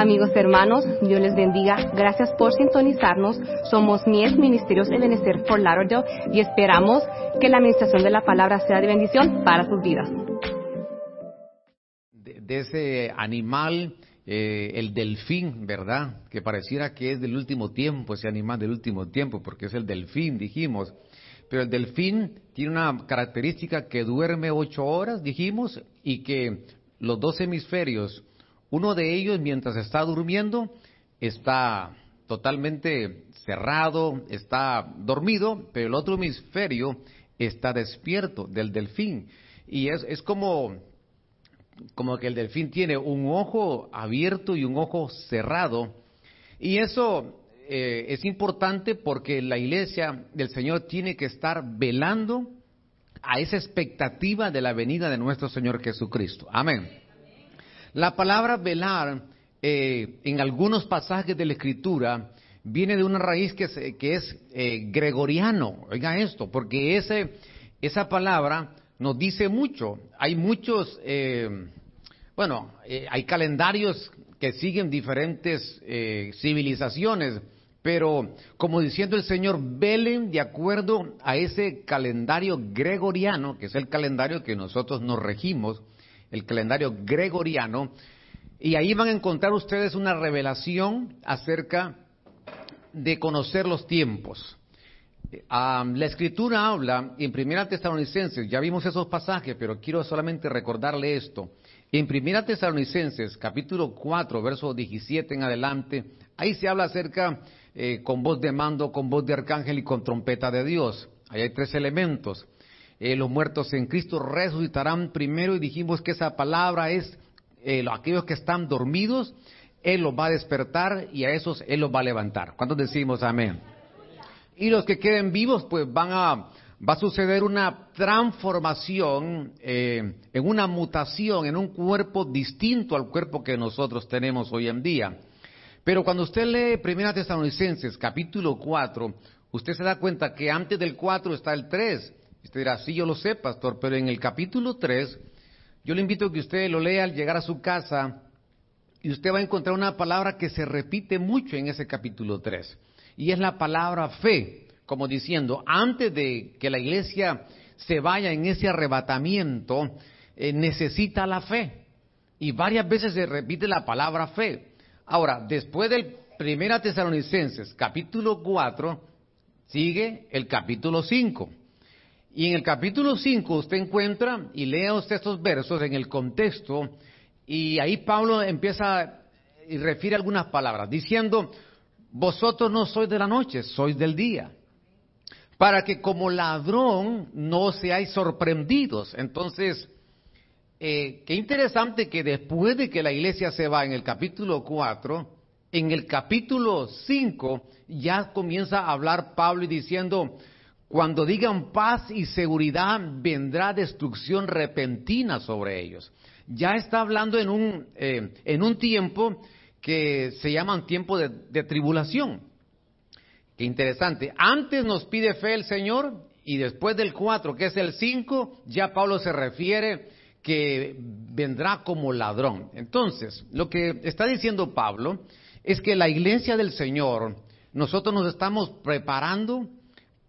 Amigos hermanos, Dios les bendiga. Gracias por sintonizarnos. Somos Mies Ministerios Ebenezer por Lauderdale y esperamos que la administración de la palabra sea de bendición para sus vidas. De, ese animal, eh, el delfín, ¿verdad? Que pareciera que es del último tiempo, ese animal del último tiempo, porque es el delfín, dijimos. Pero el delfín tiene una característica que duerme ocho horas, dijimos, y que los dos hemisferios, uno de ellos mientras está durmiendo está totalmente cerrado, está dormido, pero el otro hemisferio está despierto del delfín. Y es, es como, como que el delfín tiene un ojo abierto y un ojo cerrado. Y eso eh, es importante porque la iglesia del Señor tiene que estar velando a esa expectativa de la venida de nuestro Señor Jesucristo. Amén. La palabra velar eh, en algunos pasajes de la Escritura viene de una raíz que es, que es eh, gregoriano. Oiga esto, porque ese, esa palabra nos dice mucho. Hay muchos, eh, bueno, hay calendarios que siguen diferentes civilizaciones pero como diciendo el Señor, velen de acuerdo a ese calendario gregoriano, que es el calendario que nosotros nos regimos, el calendario gregoriano, y ahí van a encontrar ustedes una revelación acerca de conocer los tiempos. la escritura habla en Primera Tesalonicenses, ya vimos esos pasajes, pero quiero solamente recordarle esto. En Primera Tesalonicenses, capítulo 4, verso 17 en adelante, ahí se habla acerca eh, con voz de mando, con voz de arcángel y con trompeta de Dios. Ahí hay tres elementos. Eh, los muertos en Cristo resucitarán primero y dijimos que esa palabra es eh, aquellos que están dormidos, Él los va a despertar y a esos Él los va a levantar. ¿Cuántos decimos amén? Y los que queden vivos, pues van a, va a suceder una transformación, en una mutación, en un cuerpo distinto al cuerpo que nosotros tenemos hoy en día. Pero cuando usted lee Primera Tesalonicenses, capítulo 4, usted se da cuenta que antes del 4 está el 3. Usted dirá, sí, yo lo sé, pastor, pero en el capítulo 3, yo le invito a que usted lo lea al llegar a su casa y usted va a encontrar una palabra que se repite mucho en ese capítulo 3. Y es la palabra fe, como diciendo, antes de que la iglesia se vaya en ese arrebatamiento, eh, necesita la fe. Y varias veces se repite la palabra fe. Ahora, después del Primera Tesalonicenses, capítulo 4, sigue el capítulo 5. Y en el capítulo 5 usted encuentra, y lea usted estos versos en el contexto, y ahí Pablo empieza y refiere algunas palabras, diciendo, vosotros no sois de la noche, sois del día, para que como ladrón no seáis sorprendidos. Entonces, eh, qué interesante que después de que la iglesia se va en el capítulo 4, en el capítulo 5 ya comienza a hablar Pablo y diciendo, cuando digan paz y seguridad, vendrá destrucción repentina sobre ellos. Ya está hablando en un, eh, en un tiempo que se llama un tiempo de, de tribulación. Qué interesante. Antes nos pide fe el Señor y después del 4, que es el 5, ya Pablo se refiere que vendrá como ladrón. Entonces, lo que está diciendo Pablo es que la iglesia del Señor, nosotros nos estamos preparando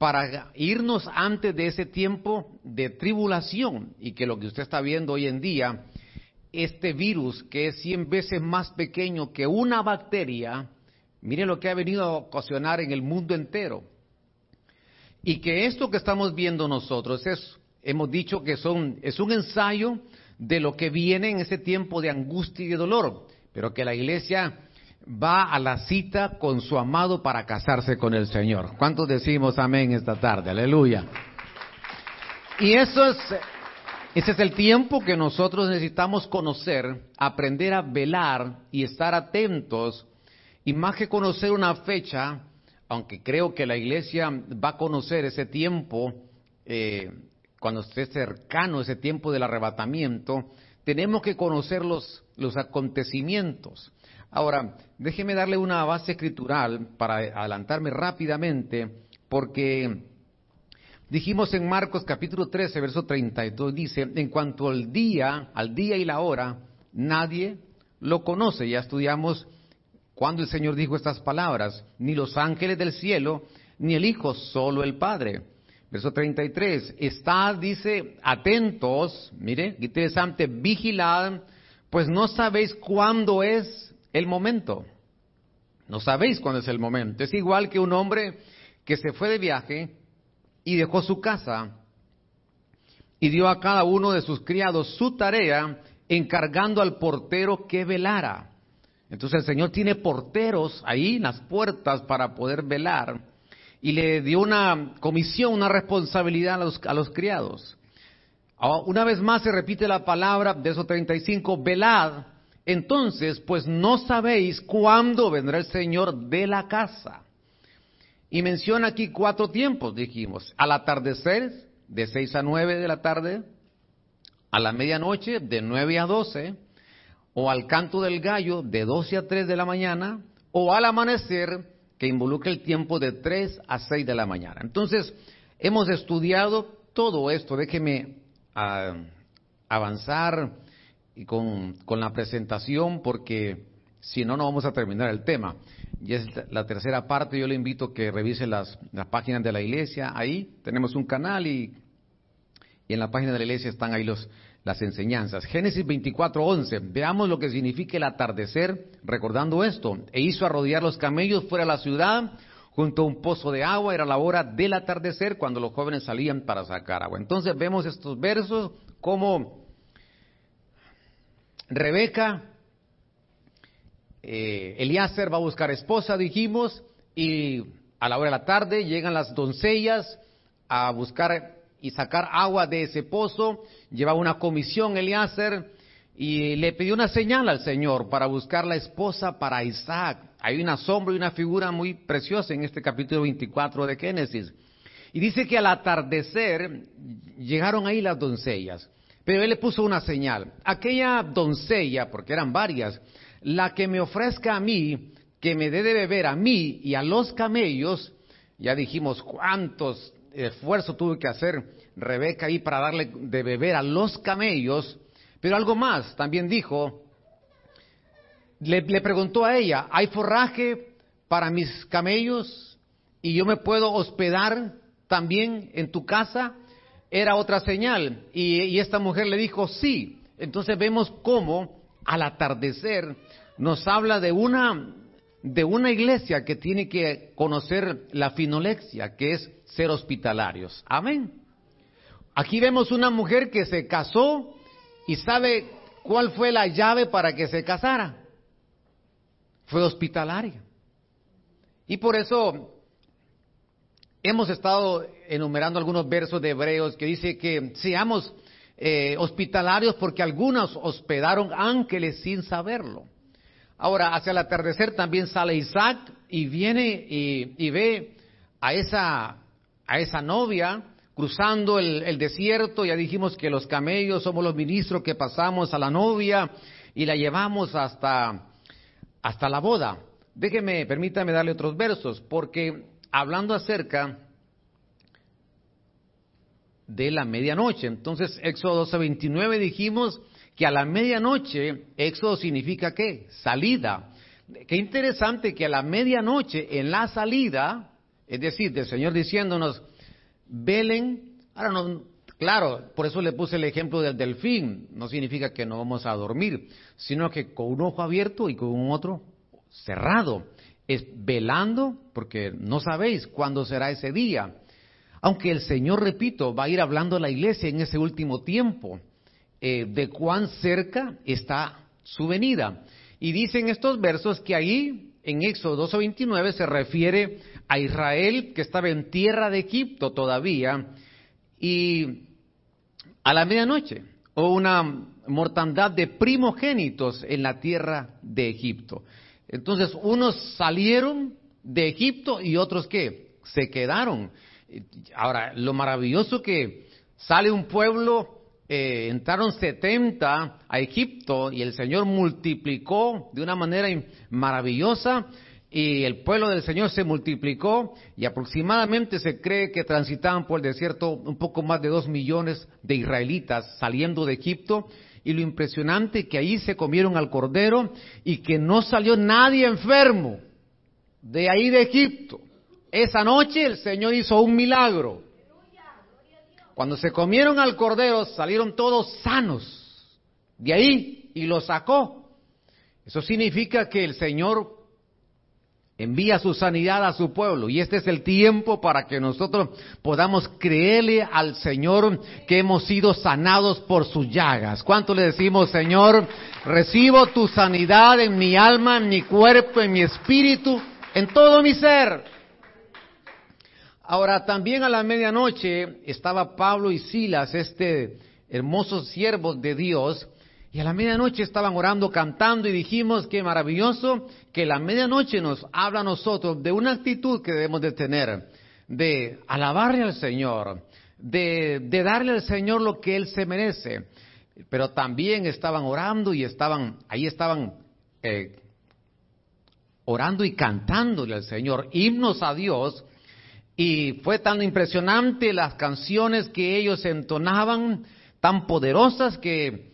para irnos antes de ese tiempo de tribulación y que lo que usted está viendo hoy en día, este virus que es cien veces más pequeño que una bacteria, mire lo que ha venido a ocasionar en el mundo entero. Y que esto que estamos viendo nosotros es hemos dicho que son, es un ensayo de lo que viene en ese tiempo de angustia y de dolor, pero que la iglesia va a la cita con su amado para casarse con el Señor. ¿Cuántos decimos amén esta tarde? Aleluya. Y eso es, ese es el tiempo que nosotros necesitamos conocer, aprender a velar y estar atentos, y más que conocer una fecha, aunque creo que la iglesia va a conocer ese tiempo eh, cuando esté cercano ese tiempo del arrebatamiento, tenemos que conocer los, los acontecimientos. Ahora, déjeme darle una base escritural para adelantarme rápidamente, porque dijimos en Marcos capítulo 13, verso 32, dice, en cuanto al día, al día y la hora, nadie lo conoce. Ya estudiamos cuando el Señor dijo estas palabras, ni los ángeles del cielo, ni el Hijo, solo el Padre. Verso 33, estad, dice, atentos, mire, interesante, vigilad, pues no sabéis cuándo es el momento. No sabéis cuándo es el momento. Es igual que un hombre que se fue de viaje y dejó su casa y dio a cada uno de sus criados su tarea, encargando al portero que velara. Entonces el Señor tiene porteros ahí en las puertas para poder velar y le dio una comisión, una responsabilidad a los, a los criados. Una vez más se repite la palabra de esos 35, velad. Entonces, pues no sabéis cuándo vendrá el Señor de la casa. Y menciona aquí cuatro tiempos, dijimos. Al atardecer, de seis a nueve de la tarde, a la medianoche, de nueve a doce, o al canto del gallo, de doce a tres de la mañana, o al amanecer, que involucra el tiempo de tres a seis de la mañana. Entonces, hemos estudiado todo esto. Déjeme ah, avanzar y con, con la presentación porque si no, no vamos a terminar el tema. Y es la tercera parte, yo le invito a que revise las, las páginas de la iglesia. Ahí tenemos un canal y, y en la página de la iglesia están ahí los, las enseñanzas. Génesis 24:11. Veamos lo que significa el atardecer recordando esto. E hizo arrodillar los camellos fuera de la ciudad junto a un pozo de agua. Era la hora del atardecer cuando los jóvenes salían para sacar agua. Entonces vemos estos versos como Rebeca eh, va a buscar esposa, dijimos, y a la hora de la tarde llegan las doncellas a buscar y sacar agua de ese pozo. Lleva una comisión Eliezer y le pidió una señal al Señor para buscar la esposa para Isaac. Hay una sombra y una figura muy preciosa en este capítulo 24 de Génesis. Y dice que al atardecer llegaron ahí las doncellas, pero le puso una señal. Aquella doncella, porque eran varias, la que me ofrezca a mí, que me dé de beber a mí y a los camellos, ya dijimos cuántos esfuerzos tuvo que hacer Rebeca ahí para darle de beber a los camellos, pero algo más, también dijo, le preguntó a ella, ¿hay forraje para mis camellos y yo me puedo hospedar también en tu casa? Era otra señal y, esta mujer le dijo, sí. Entonces vemos cómo al atardecer nos habla de una, de una iglesia que tiene que conocer la finolexia, que es ser hospitalarios. Amén. Aquí vemos una mujer que se casó y sabe cuál fue la llave para que se casara. Fue hospitalaria. Y por eso hemos estado enumerando algunos versos de Hebreos que dice que seamos eh, hospitalarios porque algunos hospedaron ángeles sin saberlo. Ahora, hacia el atardecer también sale Isaac y viene y, ve a esa, a esa novia cruzando el, desierto. Ya dijimos que los camellos somos los ministros que pasamos a la novia y la llevamos hasta, hasta la boda. Déjeme, permítame darle otros versos, porque hablando acerca de la medianoche, entonces Éxodo 12:29 dijimos que a la medianoche, éxodo significa qué? Salida. Qué interesante que a la medianoche, en la salida, es decir, del Señor diciéndonos, velen, ahora no, claro, por eso le puse el ejemplo del delfín, no significa que no vamos a dormir, sino que con un ojo abierto y con un otro cerrado, es velando, porque no sabéis cuándo será ese día. Aunque el Señor, repito, va a ir hablando a la iglesia en ese último tiempo. Eh, de cuán cerca está su venida. Y dicen estos versos que ahí, en Éxodo 2.29, se refiere a Israel que estaba en tierra de Egipto todavía y a la medianoche, o una mortandad de primogénitos en la tierra de Egipto. Entonces, unos salieron de Egipto y otros que se quedaron. Ahora, lo maravilloso que sale un pueblo eh, entraron 70 a Egipto y el Señor multiplicó de una manera maravillosa y el pueblo del Señor se multiplicó y aproximadamente se cree que transitaban por el desierto un poco más de dos millones de israelitas saliendo de Egipto y lo impresionante que ahí se comieron al cordero y que no salió nadie enfermo de ahí de Egipto. Esa noche el Señor hizo un milagro. Cuando se comieron al cordero salieron todos sanos de ahí y lo sacó. Eso significa que el Señor envía su sanidad a su pueblo y este es el tiempo para que nosotros podamos creerle al Señor que hemos sido sanados por sus llagas. ¿Cuánto le decimos, Señor? Recibo tu sanidad en mi alma, en mi cuerpo, en mi espíritu, en todo mi ser. Ahora, también a la medianoche estaba Pablo y Silas, este hermosos siervos de Dios, y a la medianoche estaban orando, cantando y dijimos que maravilloso que la medianoche nos habla a nosotros de una actitud que debemos de tener, de alabarle al Señor, de, darle al Señor lo que Él se merece. Pero también estaban orando y estaban, ahí estaban eh, orando y cantándole al Señor, himnos a Dios, y fue tan impresionante las canciones que ellos entonaban, tan poderosas que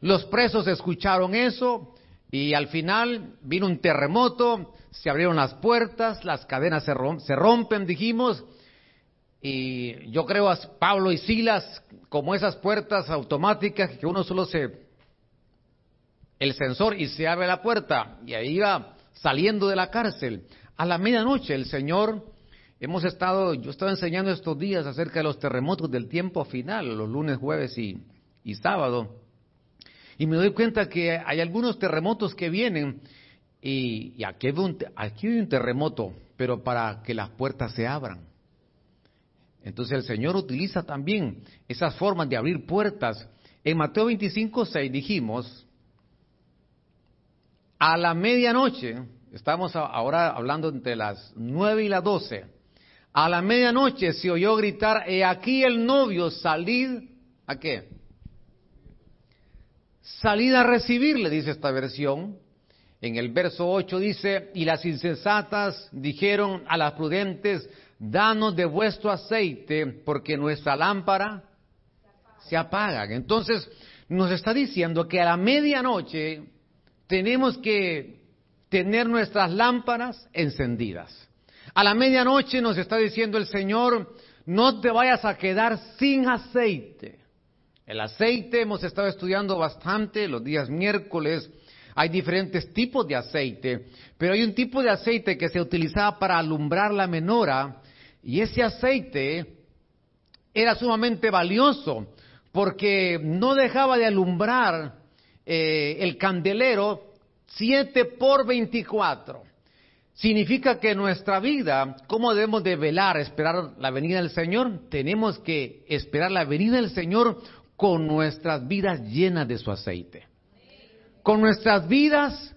los presos escucharon eso y al final vino un terremoto, se abrieron las puertas, las cadenas se, rompen, dijimos, y yo creo a Pablo y Silas como esas puertas automáticas que uno solo se el sensor y se abre la puerta y ahí va saliendo de la cárcel. A la medianoche el Señor hemos estado, yo estaba enseñando estos días acerca de los terremotos del tiempo final, los lunes, jueves y, y sábado. Y me doy cuenta que hay algunos terremotos que vienen y, aquí, hay un, aquí hay un terremoto, pero para que las puertas se abran. Entonces el Señor utiliza también esas formas de abrir puertas. En Mateo 25, 6 dijimos, a la medianoche, estamos ahora hablando entre las 9 y las 12, a la medianoche se oyó gritar, he aquí el novio, salid, ¿a qué? Salid a recibirle, dice esta versión. En el verso 8 dice, y las insensatas dijeron a las prudentes, danos de vuestro aceite, porque nuestra lámpara se apaga. Entonces, nos está diciendo que a la medianoche tenemos que tener nuestras lámparas encendidas. A la medianoche nos está diciendo el Señor, no te vayas a quedar sin aceite. El aceite hemos estado estudiando bastante los días miércoles. Hay diferentes tipos de aceite, pero hay un tipo de aceite que se utilizaba para alumbrar la menora y ese aceite era sumamente valioso porque no dejaba de alumbrar eh, el candelero 7 por 24. Significa que nuestra vida, ¿cómo debemos de velar, esperar la venida del Señor? Tenemos que esperar la venida del Señor con nuestras vidas llenas de su aceite. Con nuestras vidas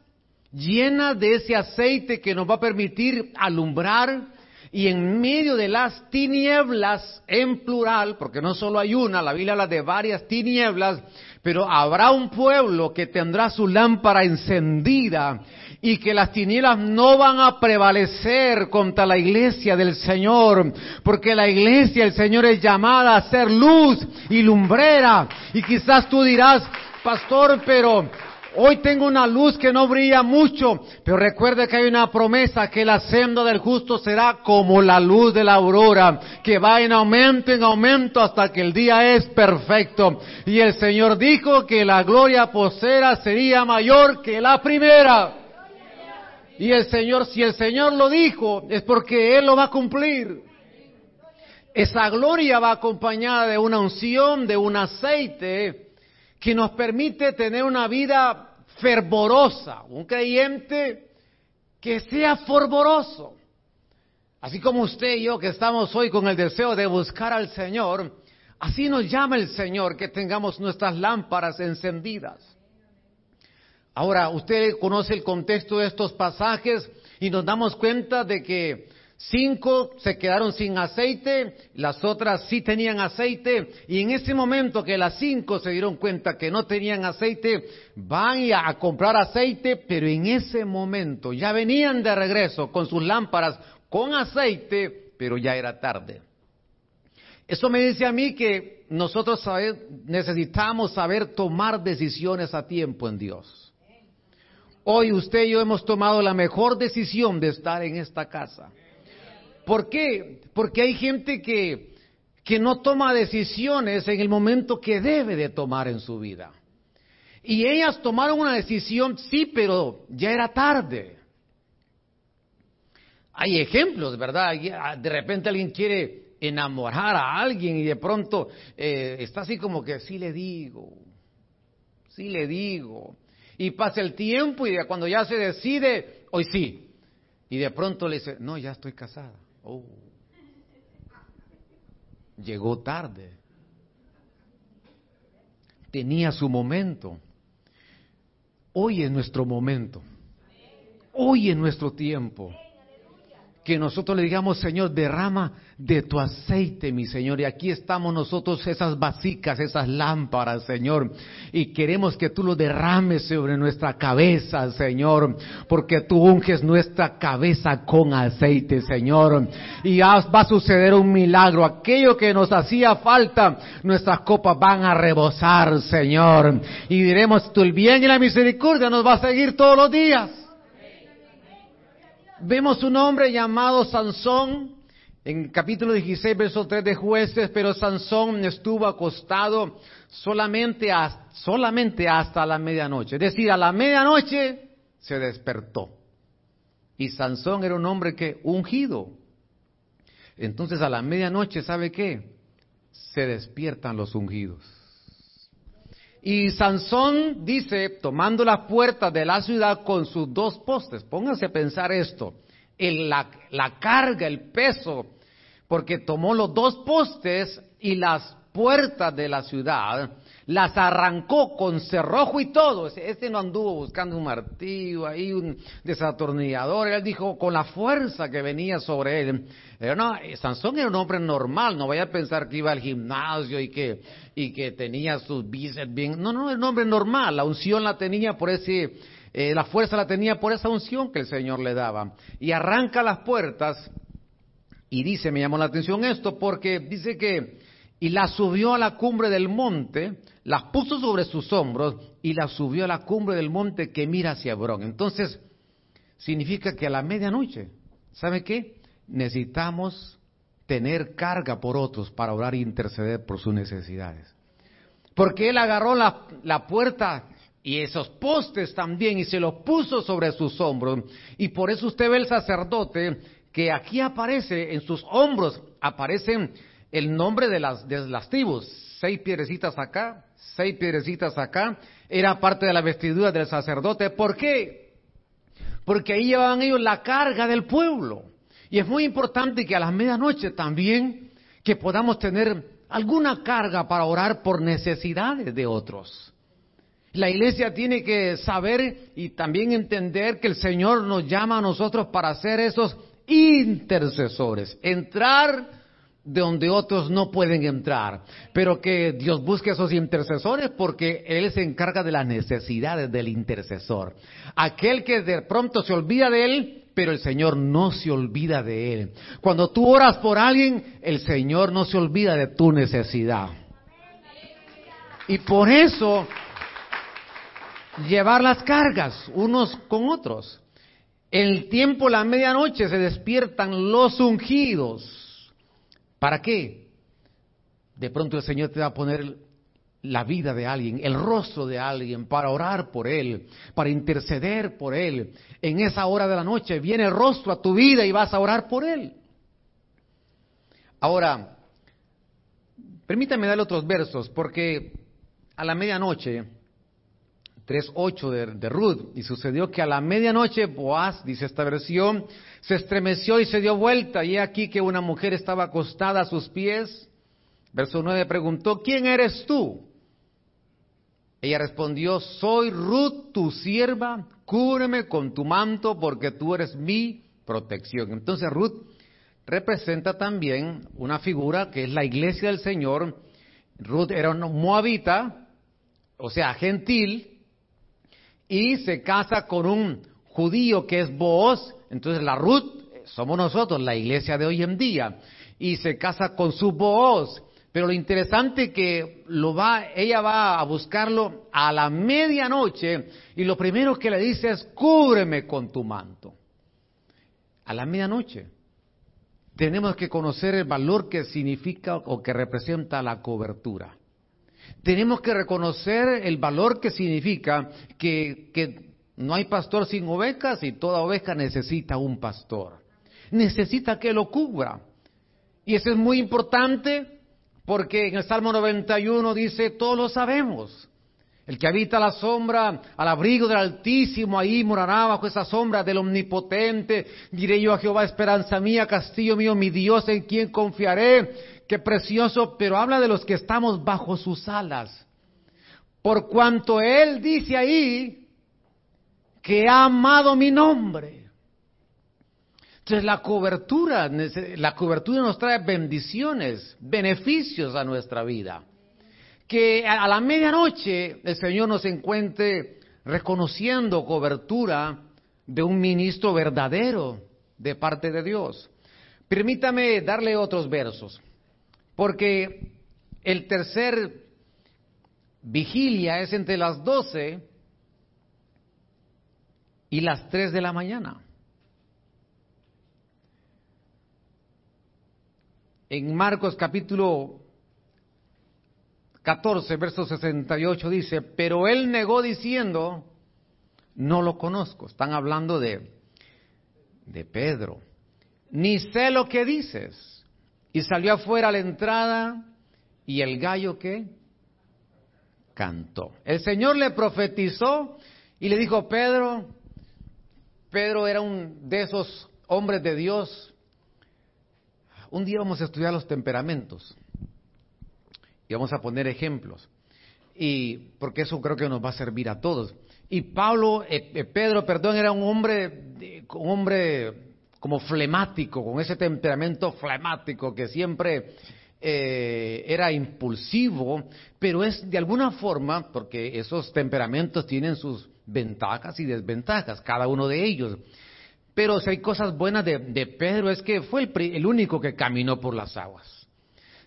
llenas de ese aceite que nos va a permitir alumbrar y en medio de las tinieblas, en plural, porque no solo hay una, la Biblia habla de varias tinieblas, pero habrá un pueblo que tendrá su lámpara encendida y que las tinieblas no van a prevalecer contra la iglesia del Señor, porque la iglesia del Señor es llamada a ser luz y lumbrera. Y quizás tú dirás, pastor, pero Hoy tengo una luz que no brilla mucho, pero recuerde que hay una promesa que la senda del justo será como la luz de la aurora, que va en aumento, en aumento hasta que el día es perfecto. Y el Señor dijo que la gloria posera sería mayor que la primera. Y el Señor, si el Señor lo dijo, es porque Él lo va a cumplir. Esa gloria va acompañada de una unción, de un aceite que nos permite tener una vida fervorosa, un creyente que sea fervoroso. Así como usted y yo que estamos hoy con el deseo de buscar al Señor, así nos llama el Señor que tengamos nuestras lámparas encendidas. Ahora, usted conoce el contexto de estos pasajes y nos damos cuenta de que cinco se quedaron sin aceite, las otras sí tenían aceite, y en ese momento que las cinco se dieron cuenta que no tenían aceite, van a comprar aceite, pero en ese momento ya venían de regreso con sus lámparas con aceite, pero ya era tarde. Eso me dice a mí que nosotros necesitamos saber tomar decisiones a tiempo en Dios. Hoy usted y yo hemos tomado la mejor decisión de estar en esta casa. ¿Por qué? Porque hay gente que, que no toma decisiones en el momento que debe de tomar en su vida. Y ellas tomaron una decisión, sí, pero ya era tarde. Hay ejemplos, ¿verdad? De repente alguien quiere enamorar a alguien y de pronto eh, está así como que sí le digo, sí le digo. Y pasa el tiempo y cuando ya se decide, hoy sí. Y de pronto le dice, no, ya estoy casada. Oh. Llegó tarde. Tenía su momento. Hoy es nuestro momento. Hoy es nuestro tiempo que nosotros le digamos, Señor, derrama de tu aceite, mi Señor. Y aquí estamos nosotros, esas vasicas, esas lámparas, Señor. Y queremos que tú lo derrames sobre nuestra cabeza, Señor. Porque tú unges nuestra cabeza con aceite, Señor. Y va a suceder un milagro. Aquello que nos hacía falta, nuestras copas van a rebosar, Señor. Y diremos, tú el bien y la misericordia nos va a seguir todos los días. Vemos un hombre llamado Sansón en capítulo 16, verso 3 de jueces, pero Sansón estuvo acostado solamente, solamente hasta la medianoche. Es decir, a la medianoche se despertó. Y Sansón era un hombre que ungido. Entonces a la medianoche, ¿sabe qué? Se despiertan los ungidos. Y Sansón dice, tomando la puerta de la ciudad con sus dos postes, pónganse a pensar esto, la carga, el peso, porque tomó los dos postes y las puertas de la ciudad, las arrancó con cerrojo y todo. Este no anduvo buscando un martillo ahí, un desatornillador. Él dijo con la fuerza que venía sobre él. No, eh, Sansón era un hombre normal. No vaya a pensar que iba al gimnasio y que, y que tenía sus bíceps bien. No, no, era un hombre normal. La unción la tenía por ese, eh, la fuerza la tenía por esa unción que el Señor le daba. Y arranca las puertas y dice, me llamó la atención esto porque dice que y la subió a la cumbre del monte, las puso sobre sus hombros y la subió a la cumbre del monte que mira hacia Hebrón. Entonces, significa que a la medianoche, ¿sabe qué? Necesitamos tener carga por otros para orar e interceder por sus necesidades. Porque él agarró la, la puerta y esos postes también y se los puso sobre sus hombros. Y por eso usted ve el sacerdote que aquí aparece en sus hombros, aparecen el nombre de las, tribus. Seis piedrecitas acá, seis piedrecitas acá. Era parte de la vestidura del sacerdote. ¿Por qué? Porque ahí llevaban ellos la carga del pueblo. Y es muy importante que a las medianoche también que podamos tener alguna carga para orar por necesidades de otros. La iglesia tiene que saber y también entender que el Señor nos llama a nosotros para ser esos intercesores, entrar de donde otros no pueden entrar, pero que Dios busque esos intercesores porque Él se encarga de las necesidades del intercesor. Aquel que de pronto se olvida de Él, pero el Señor no se olvida de Él. Cuando tú oras por alguien, el Señor no se olvida de tu necesidad. Y por eso, llevar las cargas unos con otros. El tiempo, la medianoche, se despiertan los ungidos ¿Para qué? De pronto el Señor te va a poner la vida de alguien, el rostro de alguien, para orar por él, para interceder por él. En esa hora de la noche viene el rostro a tu vida y vas a orar por él. Ahora, permítame darle otros versos, porque a la medianoche 3.8 de, de Ruth. Y sucedió que a la medianoche Boaz, dice esta versión, se estremeció y se dio vuelta. Y aquí que una mujer estaba acostada a sus pies. Verso 9 preguntó, ¿quién eres tú? Ella respondió, soy Ruth, tu sierva, cúbreme con tu manto porque tú eres mi protección. Entonces Ruth representa también una figura que es la iglesia del Señor. Ruth era una moabita, o sea, gentil, y se casa con un judío que es Booz, entonces la Ruth somos nosotros, la iglesia de hoy en día. y se casa con su voz. Pero lo interesante que lo va, ella va a buscarlo a la medianoche y lo primero que le dice es cúbreme con tu manto. A la medianoche. Tenemos que conocer el valor que significa o que representa la cobertura. Tenemos que reconocer el valor que significa que, que no hay pastor sin ovejas y toda oveja necesita un pastor. Necesita que lo cubra. Y eso es muy importante porque en el Salmo 91 dice, todos lo sabemos. El que habita la sombra, al abrigo del Altísimo, ahí morará bajo esa sombra del Omnipotente. Diré yo a Jehová, esperanza mía, castillo mío, mi Dios, en quien confiaré. Qué precioso, pero habla de los que estamos bajo sus alas. Por cuanto Él dice ahí que ha amado mi nombre. Entonces la cobertura, la cobertura nos trae bendiciones, beneficios a nuestra vida. Que a la medianoche el Señor nos encuentre reconociendo cobertura de un ministro verdadero de parte de Dios. Permítame darle otros versos, porque el tercer vigilia es entre las doce y las tres de la mañana. en Marcos capítulo 14, verso 68 dice, pero él negó diciendo, no lo conozco. Están hablando de, de Pedro. Ni sé lo que dices. Y salió afuera a la entrada y el gallo que cantó. El Señor le profetizó y le dijo, Pedro, Pedro era un de esos hombres de Dios un día vamos a estudiar los temperamentos vamos a poner ejemplos. Y porque eso creo que nos va a servir a todos. Y Pablo, eh, eh, Pedro, perdón, era un hombre, un hombre como flemático, con ese temperamento flemático que siempre eh, era impulsivo, pero es de alguna forma, porque esos temperamentos tienen sus ventajas y desventajas, cada uno de ellos. Pero si hay cosas buenas de, Pedro es que fue el, único que caminó por las aguas.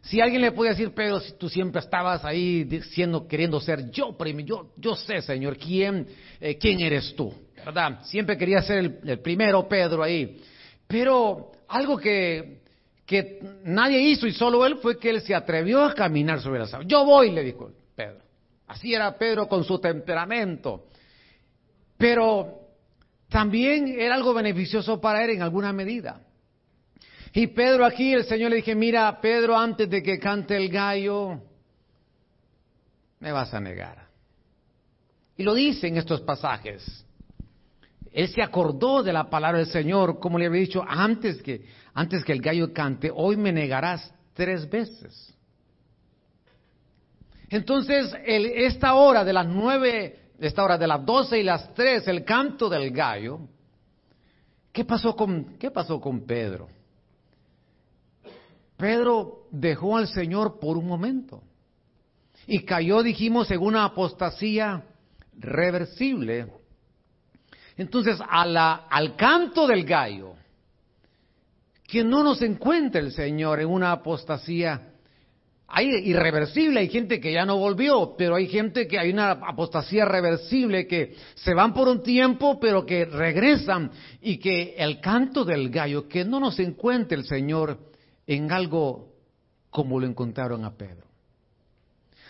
Si alguien le puede decir, Pedro, si tú siempre estabas ahí diciendo, queriendo ser yo, yo, yo sé, Señor, quién, eh, quién eres tú, ¿verdad? Siempre quería ser el, primero Pedro ahí. Pero algo que, que nadie hizo y solo él fue que él se atrevió a caminar sobre las aguas. Yo voy, le dijo Pedro. Así era Pedro con su temperamento. Pero también era algo beneficioso para él en alguna medida. Y Pedro aquí, el Señor le dije, mira, Pedro, antes de que cante el gallo, me vas a negar. Y lo dice en estos pasajes. Él se acordó de la palabra del Señor, como le había dicho antes que, antes que el gallo cante, hoy me negarás tres veces. Entonces, esta hora de las nueve esta hora de las doce y las tres, el canto del gallo, ¿qué pasó con, qué pasó con Pedro? Pedro dejó al Señor por un momento y cayó, dijimos, en una apostasía reversible. Entonces, al canto del gallo, que no nos encuentre el Señor en una apostasía hay irreversible, hay gente que ya no volvió, pero hay gente que hay una apostasía reversible que se van por un tiempo, pero que regresan y que el canto del gallo, que no nos encuentre el Señor en algo como lo encontraron a Pedro,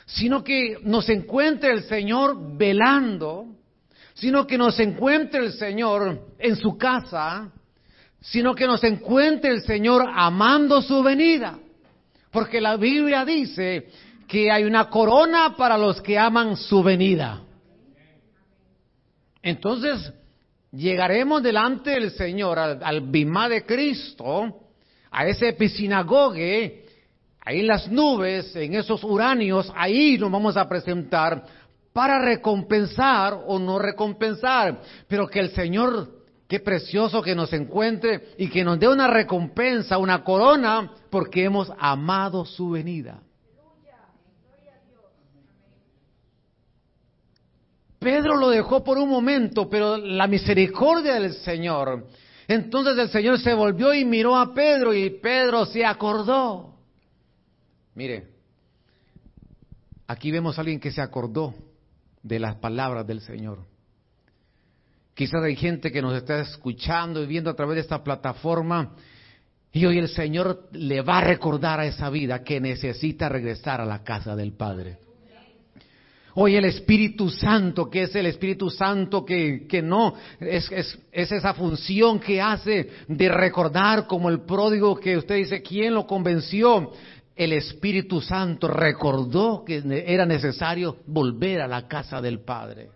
sino que nos encuentre el Señor velando, sino que nos encuentre el Señor en su casa, sino que nos encuentre el Señor amando su venida. Porque la Biblia dice que hay una corona para los que aman su venida. Entonces, llegaremos delante del Señor, al, bimá de Cristo, a ese piscinagogue, ahí en las nubes, en esos uranios, ahí nos vamos a presentar para recompensar o no recompensar, pero que el Señor Qué precioso que nos encuentre y que nos dé una recompensa, una corona, porque hemos amado su venida. Pedro lo dejó por un momento, pero la misericordia del Señor Entonces el Señor se volvió y miró a Pedro y Pedro se acordó. Mire, aquí vemos a alguien que se acordó de las palabras del Señor. Quizás hay gente que nos está escuchando y viendo a través de esta plataforma y hoy el Señor le va a recordar a esa vida que necesita regresar a la casa del Padre. Hoy el Espíritu Santo, que es el Espíritu Santo que, que no, es, es, es, esa función que hace de recordar como el pródigo que usted dice, ¿quién lo convenció? El Espíritu Santo recordó que era necesario volver a la casa del Padre.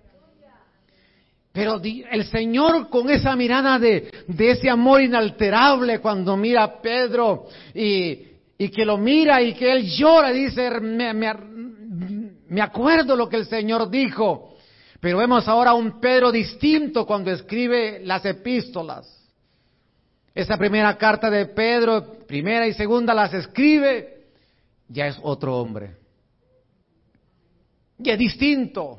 Pero el Señor con esa mirada de, de ese amor inalterable cuando mira a Pedro y, y, que lo mira y que él llora, dice, me, me, me acuerdo lo que el Señor dijo, pero vemos ahora un Pedro distinto cuando escribe las epístolas. Esa primera carta de Pedro, primera y segunda, las escribe, ya es otro hombre. Y es distinto.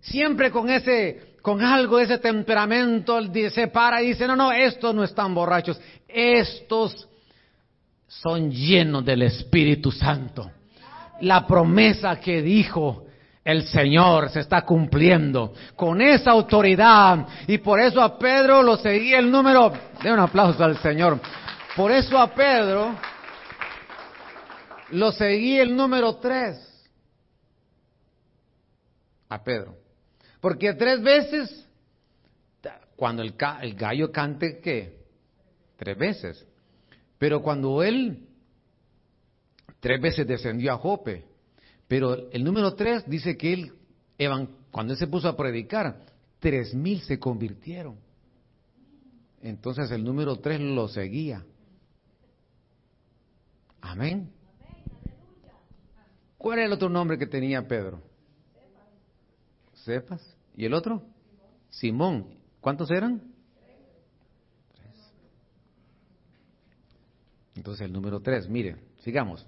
Siempre con ese, con algo ese temperamento, se para y dice, no, no, estos no están borrachos, estos son llenos del Espíritu Santo la promesa que dijo el Señor se está cumpliendo con esa autoridad. Y por eso a Pedro lo seguía el número, de un aplauso al Señor. Por eso a Pedro lo seguía el número tres. A Pedro. Porque tres veces, cuando el, el gallo cante, ¿qué? Tres veces. Pero cuando él Tres veces descendió a Jope. Pero el número tres dice que él, cuando él se puso a predicar, tres mil se convirtieron. Entonces el número tres lo seguía. Amén. ¿Cuál era el otro nombre que tenía Pedro? ¿Sepas? ¿Y el otro? Simón. ¿Cuántos eran? Entonces el número tres, mire, sigamos.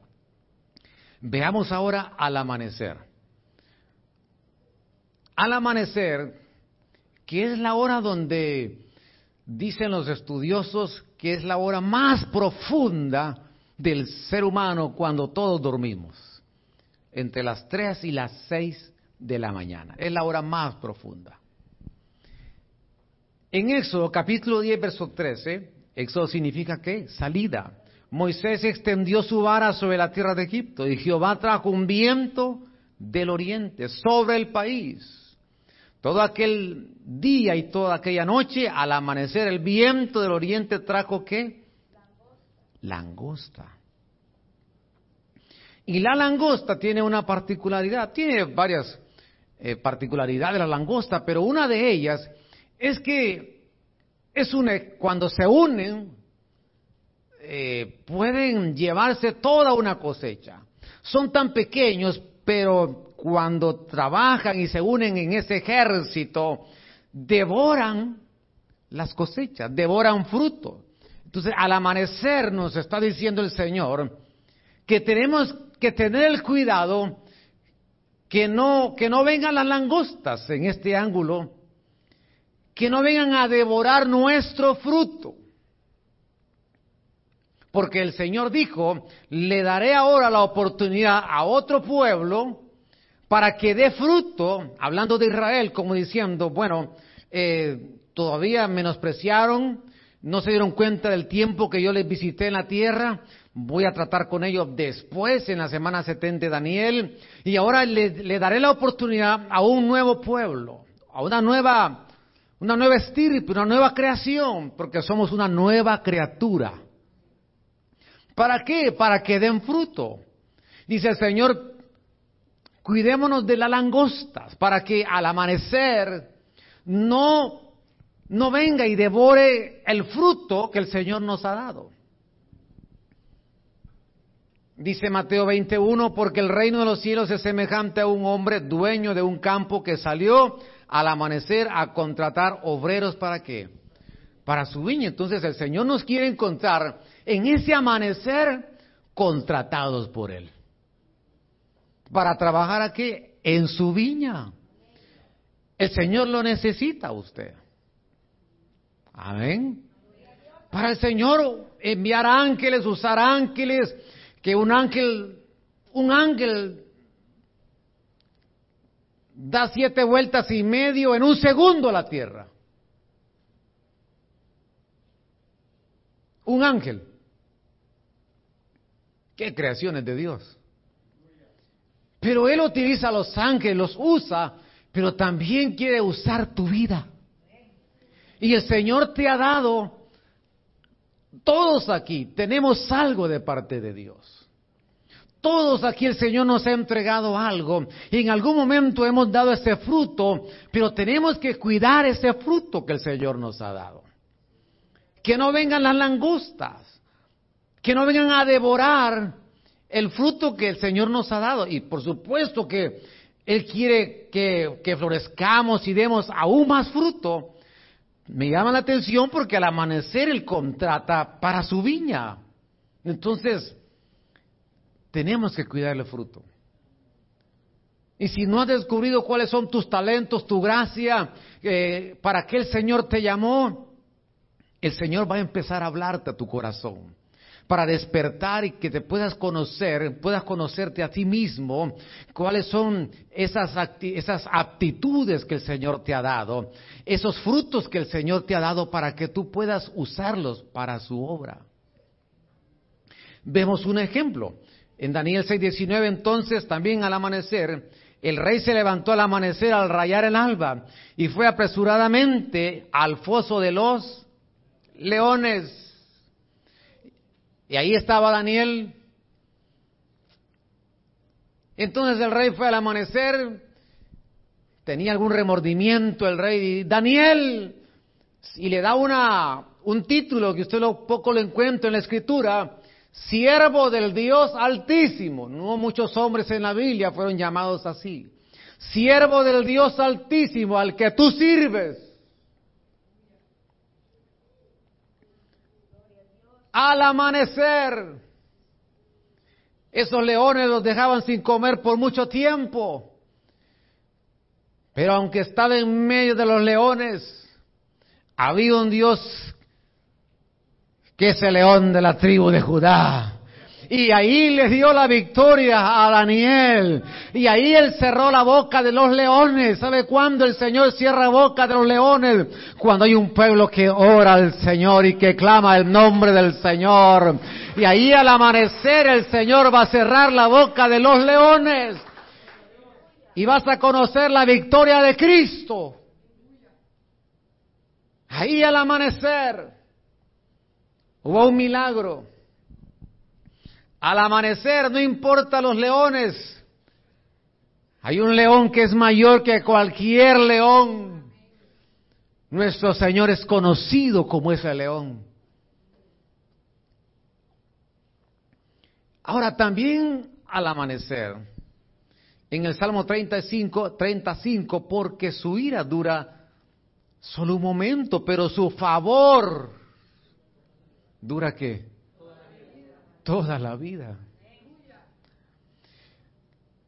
Veamos ahora al amanecer. Al amanecer, que es la hora donde dicen los estudiosos que es la hora más profunda del ser humano cuando todos dormimos, entre las 3 y las 6 de la mañana. Es la hora más profunda. En Éxodo capítulo 10, verso 13, Éxodo significa que salida. Moisés extendió su vara sobre la tierra de Egipto y Jehová trajo un viento del oriente sobre el país. Todo aquel día y toda aquella noche, al amanecer, el viento del oriente trajo qué? Langosta. Y la langosta tiene una particularidad, tiene varias eh, particularidades la langosta, pero una de ellas es que es una, cuando se unen, eh, pueden llevarse toda una cosecha. Son tan pequeños, pero cuando trabajan y se unen en ese ejército, devoran las cosechas, devoran fruto. Entonces, al amanecer nos está diciendo el Señor que tenemos que tener el cuidado que no, que no vengan las langostas en este ángulo, que no vengan a devorar nuestro fruto. Porque el Señor dijo, le daré ahora la oportunidad a otro pueblo para que dé fruto, hablando de Israel, como diciendo, bueno, eh, todavía menospreciaron, no se dieron cuenta del tiempo que yo les visité en la tierra, voy a tratar con ellos después, en la semana 70 de Daniel, y ahora le, daré la oportunidad a un nuevo pueblo, a una nueva, una nueva estirpe, una nueva creación, porque somos una nueva criatura. ¿Para qué? Para que den fruto. Dice el Señor, cuidémonos de las langostas, para que al amanecer no, no venga y devore el fruto que el Señor nos ha dado. Dice Mateo 21, porque el reino de los cielos es semejante a un hombre dueño de un campo que salió al amanecer a contratar obreros para qué? Para su viña. Entonces el Señor nos quiere encontrar en ese amanecer contratados por Él. Para trabajar aquí en su viña. El Señor lo necesita a usted. Amén. Para el Señor enviar ángeles, usar ángeles, que un ángel, un ángel da siete vueltas y medio en un segundo a la tierra. Un ángel. Qué creaciones de Dios. Pero Él utiliza a los ángeles, los usa, pero también quiere usar tu vida. Y el Señor te ha dado, todos aquí tenemos algo de parte de Dios. Todos aquí el Señor nos ha entregado algo y en algún momento hemos dado ese fruto, pero tenemos que cuidar ese fruto que el Señor nos ha dado. Que no vengan las langostas, que no vengan a devorar el fruto que el Señor nos ha dado. Y por supuesto que Él quiere que, que florezcamos y demos aún más fruto. Me llama la atención porque al amanecer Él contrata para su viña. Entonces, tenemos que cuidar el fruto. Y si no has descubrido cuáles son tus talentos, tu gracia, eh, para qué el Señor te llamó, el Señor va a empezar a hablarte a tu corazón para despertar y que te puedas conocer, puedas conocerte a ti mismo, cuáles son esas, esas aptitudes que el Señor te ha dado, esos frutos que el Señor te ha dado para que tú puedas usarlos para su obra. Vemos un ejemplo. En Daniel 6:19 entonces también al amanecer, el rey se levantó al amanecer al rayar el alba y fue apresuradamente al foso de los leones. Y ahí estaba Daniel. Entonces el rey fue al amanecer, tenía algún remordimiento el rey, Daniel, y le da una, un título que usted lo, poco lo encuentra en la escritura, siervo del Dios altísimo. No muchos hombres en la Biblia fueron llamados así. Siervo del Dios altísimo al que tú sirves. Al amanecer, esos leones los dejaban sin comer por mucho tiempo. Pero aunque estaba en medio de los leones, había un Dios que es el león de la tribu de Judá. Y ahí les dio la victoria a Daniel. Y ahí él cerró la boca de los leones. ¿Sabe cuándo el Señor cierra la boca de los leones? Cuando hay un pueblo que ora al Señor y que clama el nombre del Señor. Y ahí al amanecer el Señor va a cerrar la boca de los leones. Y vas a conocer la victoria de Cristo. Ahí al amanecer. Hubo un milagro. Al amanecer, no importa los leones, hay un león que es mayor que cualquier león. Nuestro Señor es conocido como ese león. Ahora también al amanecer, en el Salmo 35, 35, porque su ira dura solo un momento, pero su favor ¿Dura qué? Toda la vida.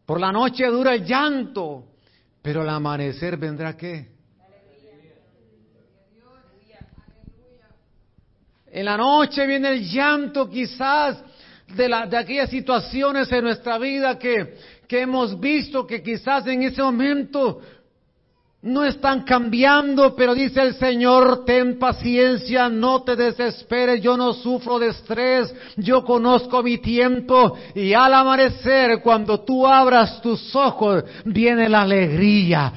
Por la noche dura el llanto, pero al amanecer vendrá qué? En la noche viene el llanto quizás de, la, de aquellas situaciones en nuestra vida que, que hemos visto que quizás en ese momento no están cambiando, pero dice el Señor, ten paciencia, no te desesperes, yo no sufro de estrés, yo conozco mi tiempo y al amanecer, cuando tú abras tus ojos, viene la alegría.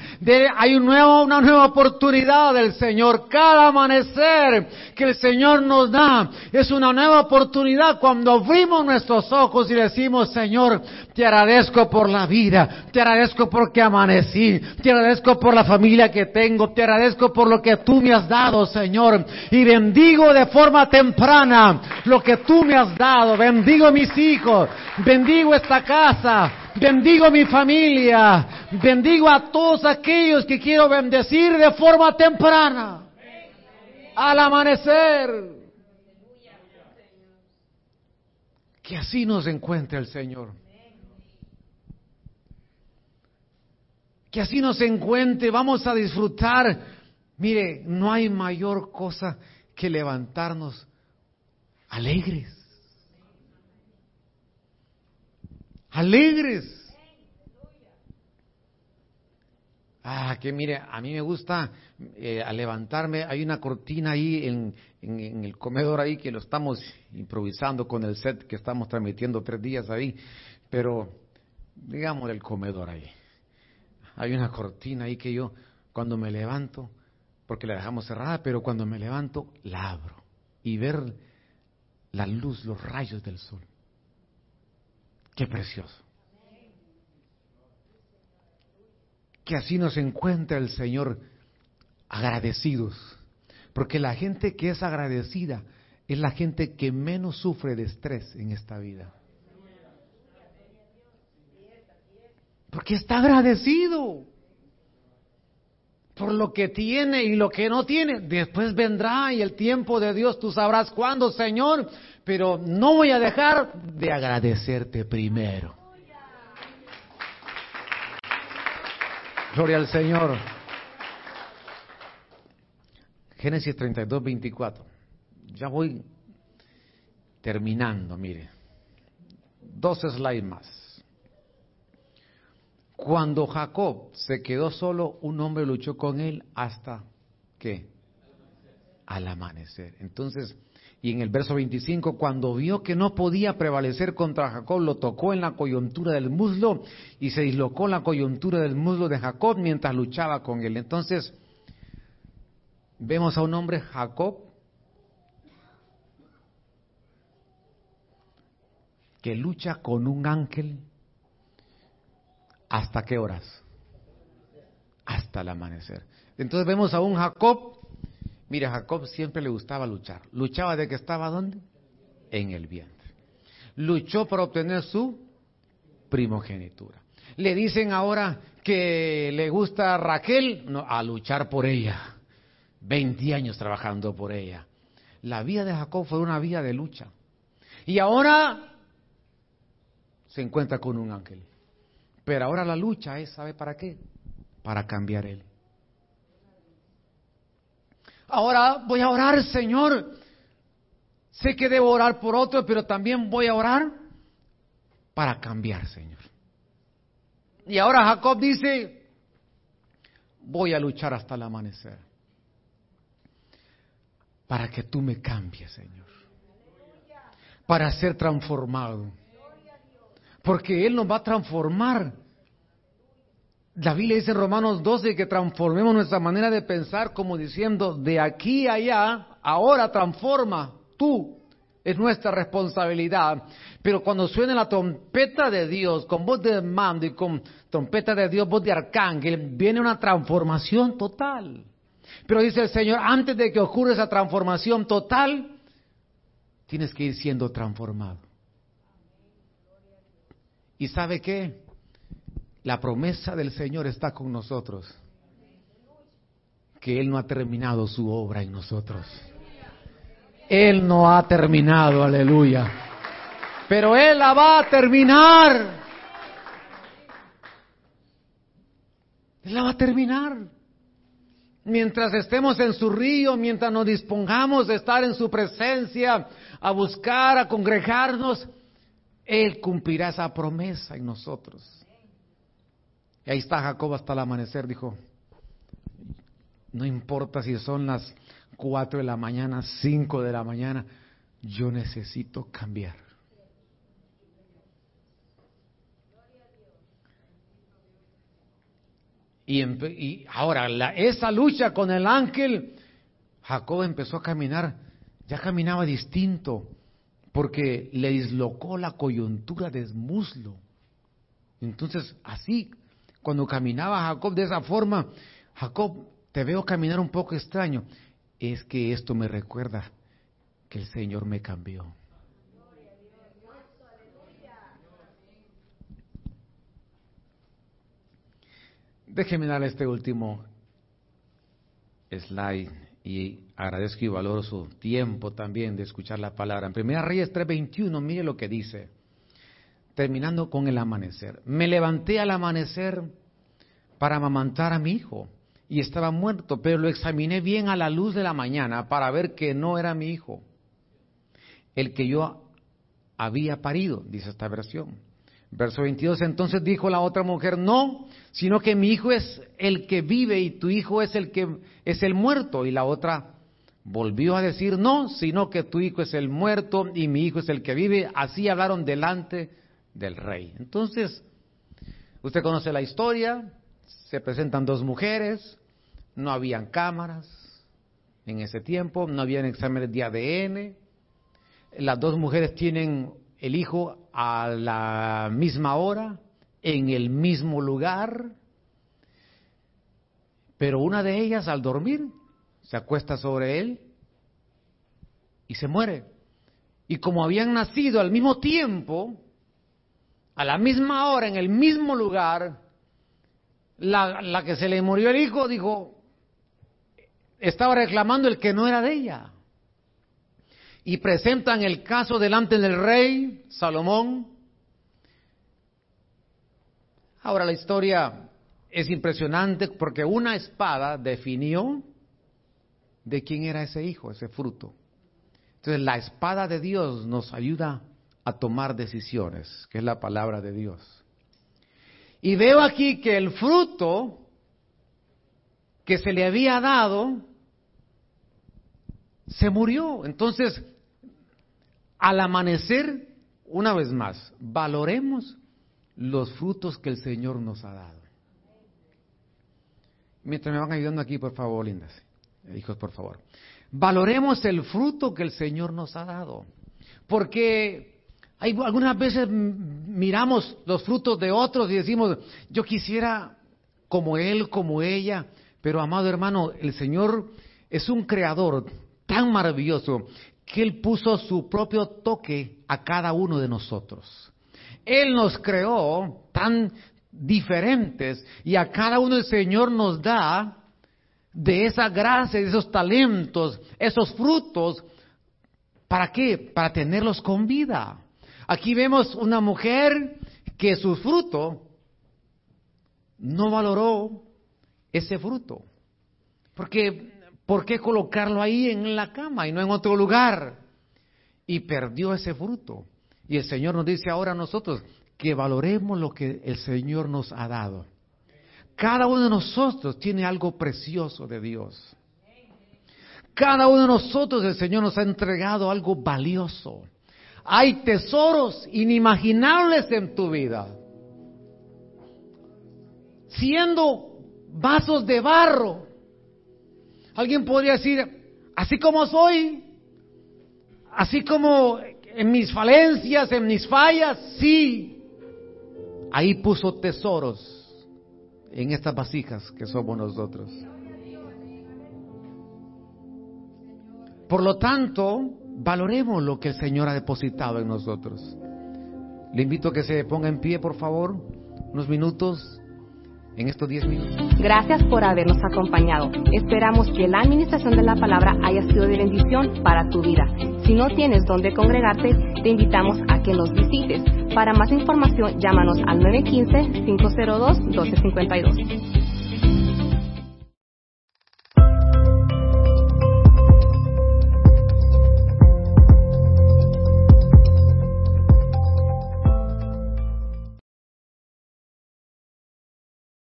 hay una nueva oportunidad del Señor. Cada amanecer que el Señor nos da es una nueva oportunidad cuando abrimos nuestros ojos y decimos, Señor, te agradezco por la vida, te agradezco porque amanecí, te agradezco por la familia familia que tengo. Te agradezco por lo que tú me has dado, Señor. Y bendigo de forma temprana lo que tú me has dado. Bendigo mis hijos. Bendigo esta casa. Bendigo mi familia. Bendigo a todos aquellos que quiero bendecir de forma temprana. Al amanecer. Que así nos encuentre el Señor. Que así nos encuentre, vamos a disfrutar Mire, no hay mayor cosa que levantarnos alegres. Alegres. Ah, que mire, a mí me gusta eh, al levantarme, hay una cortina ahí en, en, el comedor ahí que lo estamos improvisando con el set que estamos transmitiendo tres días ahí, pero digamos el comedor ahí. Hay una cortina ahí que yo cuando me levanto, porque la dejamos cerrada, pero cuando me levanto la abro y ver la luz, los rayos del sol. Qué precioso. Que así nos encuentra el Señor agradecidos. Porque la gente que es agradecida es la gente que menos sufre de estrés en esta vida. Porque está agradecido por lo que tiene y lo que no tiene. Después vendrá y el tiempo de Dios tú sabrás cuándo, Señor, pero no voy a dejar de agradecerte primero. Gloria al Señor. Génesis 32, 24. Ya voy terminando, mire. Dos slides más. Cuando Jacob se quedó solo, un hombre luchó con él hasta qué? Al amanecer. Entonces, y en el verso 25, cuando vio que no podía prevalecer contra Jacob, lo tocó en la coyuntura del muslo y se dislocó la coyuntura del muslo de Jacob mientras luchaba con él. Entonces, vemos a un hombre, Jacob, que lucha con un ángel hasta qué horas? Hasta el amanecer. Entonces vemos a un Jacob, mira, Jacob siempre le gustaba luchar. ¿Luchaba de que estaba dónde? En el vientre. Luchó para obtener su primogenitura. Le dicen ahora que le gusta a Raquel, a luchar por ella. 20 años trabajando por ella. La vida de Jacob fue una vida de lucha. Y ahora se encuentra con un ángel. Pero ahora la lucha es, ¿sabe para qué? Para cambiar él. Ahora voy a orar, Señor. Sé que debo orar por otro, pero también voy a orar para cambiar, Señor. Y ahora Jacob dice, voy a luchar hasta el amanecer para que tú me cambies, Señor. Para ser transformado. Porque Él nos va a transformar. La Biblia dice en Romanos 12 que transformemos nuestra manera de pensar como diciendo, de aquí a allá, ahora transforma tú. Es nuestra responsabilidad. Pero cuando suene la trompeta de Dios, con voz de mando y con trompeta de Dios, voz de arcángel, viene una transformación total. Pero dice el Señor, antes de que ocurra esa transformación total, tienes que ir siendo transformado. ¿Y sabe qué? La promesa del Señor está con nosotros. Que Él no ha terminado su obra en nosotros. Él no ha terminado, aleluya. Pero Él la va a terminar. Él la va a terminar mientras estemos en su río, mientras nos dispongamos de estar en su presencia, a buscar, a congregarnos, Él cumplirá esa promesa en nosotros. Y ahí está Jacob hasta el amanecer, dijo, no importa si son las cuatro de la mañana, cinco de la mañana, yo necesito cambiar. Y, ahora, esa lucha con el ángel, Jacob empezó a caminar, ya caminaba distinto, porque le dislocó la coyuntura del muslo. Entonces, así, cuando caminaba Jacob de esa forma, Jacob, te veo caminar un poco extraño. Es que esto me recuerda que el Señor me cambió. Déjeme dar este último slide y agradezco y valoro su tiempo también de escuchar la palabra. En Primera Reyes 3:21, mire lo que dice, terminando con el amanecer. Me levanté al amanecer para amamantar a mi hijo y estaba muerto, pero lo examiné bien a la luz de la mañana para ver que no era mi hijo, el que yo había parido, dice esta versión. Verso 22, entonces dijo la otra mujer, no, sino que mi hijo es el que vive y tu hijo es el que es el muerto. Y la otra volvió a decir, no, sino que tu hijo es el muerto y mi hijo es el que vive. Así hablaron delante del rey. Entonces, usted conoce la historia, se presentan dos mujeres, no habían cámaras en ese tiempo, no habían exámenes de ADN, las dos mujeres tienen el hijo a la misma hora, en el mismo lugar, pero una de ellas al dormir se acuesta sobre él y se muere. Y como habían nacido al mismo tiempo, a la misma hora, en el mismo lugar, la, que se le murió el hijo dijo, estaba reclamando el que no era de ella y presentan el caso delante del rey Salomón. Ahora la historia es impresionante porque una espada definió de quién era ese hijo, ese fruto. Entonces la espada de Dios nos ayuda a tomar decisiones, que es la palabra de Dios. Y veo aquí que el fruto que se le había dado se murió. Entonces al amanecer, una vez más, valoremos los frutos que el Señor nos ha dado. Mientras me van ayudando aquí, por favor, lindas, hijos, por favor. Valoremos el fruto que el Señor nos ha dado. Porque hay, algunas veces miramos los frutos de otros y decimos, yo quisiera como él, como ella, pero amado hermano, el Señor es un creador tan maravilloso que Él puso su propio toque a cada uno de nosotros. Él nos creó tan diferentes y a cada uno el Señor nos da de esa gracia, de esos talentos, esos frutos. ¿Para qué? Para tenerlos con vida. Aquí vemos una mujer que su fruto no valoró ese fruto. Porque ¿Por qué colocarlo ahí en la cama y no en otro lugar? Y perdió ese fruto. Y el Señor nos dice ahora a nosotros que valoremos lo que el Señor nos ha dado. Cada uno de nosotros tiene algo precioso de Dios. Cada uno de nosotros el Señor nos ha entregado algo valioso. Hay tesoros inimaginables en tu vida. Siendo vasos de barro, Alguien podría decir, así como soy, así como en mis falencias, en mis fallas, sí. Ahí puso tesoros en estas vasijas que somos nosotros. Por lo tanto, valoremos lo que el Señor ha depositado en nosotros. Le invito a que se ponga en pie, por favor, unos minutos en estos 10 minutos. Gracias por habernos acompañado. Esperamos que la administración de la palabra haya sido de bendición para tu vida. Si no tienes dónde congregarte, te invitamos a que nos visites. Para más información, llámanos al 915-502-1252.